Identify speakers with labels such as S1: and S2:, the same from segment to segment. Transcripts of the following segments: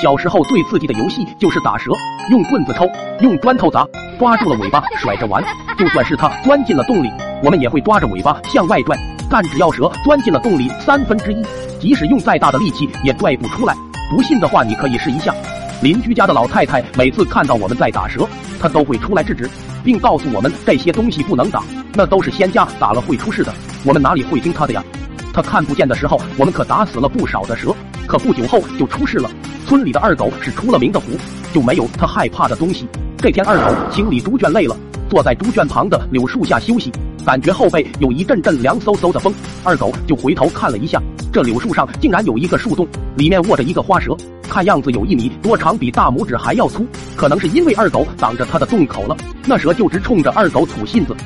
S1: 小时候最刺激的游戏就是打蛇，用棍子抽，用砖头砸，抓住了尾巴甩着玩。就算是它钻进了洞里，我们也会抓着尾巴向外拽。但只要蛇钻进了洞里三分之一，即使用再大的力气也拽不出来。不信的话，你可以试一下。邻居家的老太太每次看到我们在打蛇，她都会出来制止，并告诉我们这些东西不能打，那都是仙家打了会出事的。我们哪里会听她的呀？她看不见的时候，我们可打死了不少的蛇，可不久后就出事了。村里的二狗是出了名的虎，就没有他害怕的东西。这天，二狗清理猪圈累了，坐在猪圈旁的柳树下休息，感觉后背有一阵阵凉飕飕的风，二狗就回头看了一下，这柳树上竟然有一个树洞，里面卧着一个花蛇，看样子有一米多长，比大拇指还要粗。可能是因为二狗挡着它的洞口了，那蛇就直冲着二狗吐信子。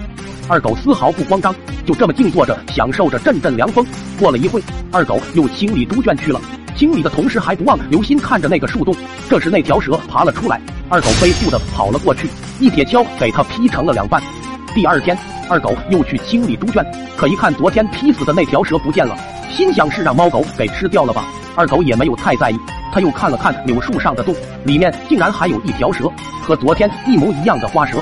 S1: 二狗丝毫不慌张，就这么静坐着，享受着阵阵凉风。过了一会，二狗又清理猪圈去了。清理的同时还不忘留心看着那个树洞。这时那条蛇爬了出来，二狗飞速的跑了过去，一铁锹给它劈成了两半。第二天，二狗又去清理猪圈，可一看昨天劈死的那条蛇不见了，心想是让猫狗给吃掉了吧。二狗也没有太在意，他又看了看柳树上的洞，里面竟然还有一条蛇，和昨天一模一样的花蛇。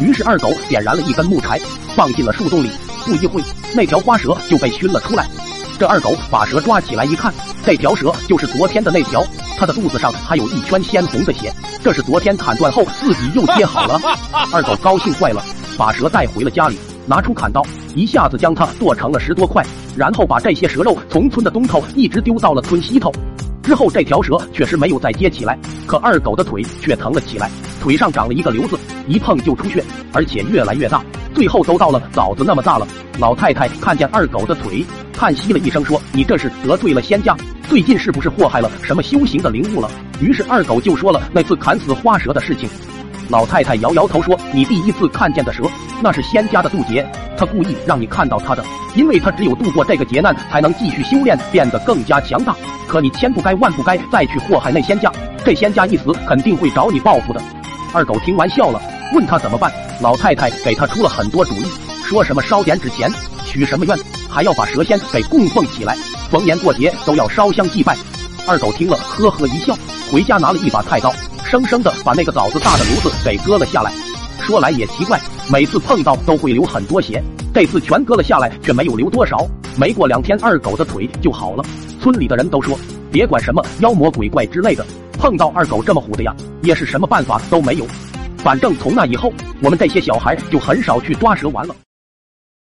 S1: 于是二狗点燃了一根木柴，放进了树洞里。不一会，那条花蛇就被熏了出来。这二狗把蛇抓起来一看，这条蛇就是昨天的那条，它的肚子上还有一圈鲜红的血，这是昨天砍断后自己又接好了。二狗高兴坏了，把蛇带回了家里，拿出砍刀，一下子将它剁成了十多块，然后把这些蛇肉从村的东头一直丢到了村西头。之后这条蛇确实没有再接起来，可二狗的腿却疼了起来，腿上长了一个瘤子，一碰就出血，而且越来越大，最后都到了枣子那么大了。老太太看见二狗的腿，叹息了一声，说：“你这是得罪了仙家，最近是不是祸害了什么修行的灵物了？”于是二狗就说了那次砍死花蛇的事情。老太太摇摇头说：“你第一次看见的蛇，那是仙家的渡劫，他故意让你看到他的，因为他只有度过这个劫难，才能继续修炼，变得更加强大。可你千不该万不该再去祸害那仙家，这仙家一死，肯定会找你报复的。”二狗听完笑了，问他怎么办。老太太给他出了很多主意。说什么烧点纸钱，许什么愿，还要把蛇仙给供奉起来，逢年过节都要烧香祭拜。二狗听了，呵呵一笑，回家拿了一把菜刀，生生的把那个枣子大的瘤子给割了下来。说来也奇怪，每次碰到都会流很多血，这次全割了下来，却没有流多少。没过两天，二狗的腿就好了。村里的人都说，别管什么妖魔鬼怪之类的，碰到二狗这么虎的呀，也是什么办法都没有。反正从那以后，我们这些小孩就很少去抓蛇玩了。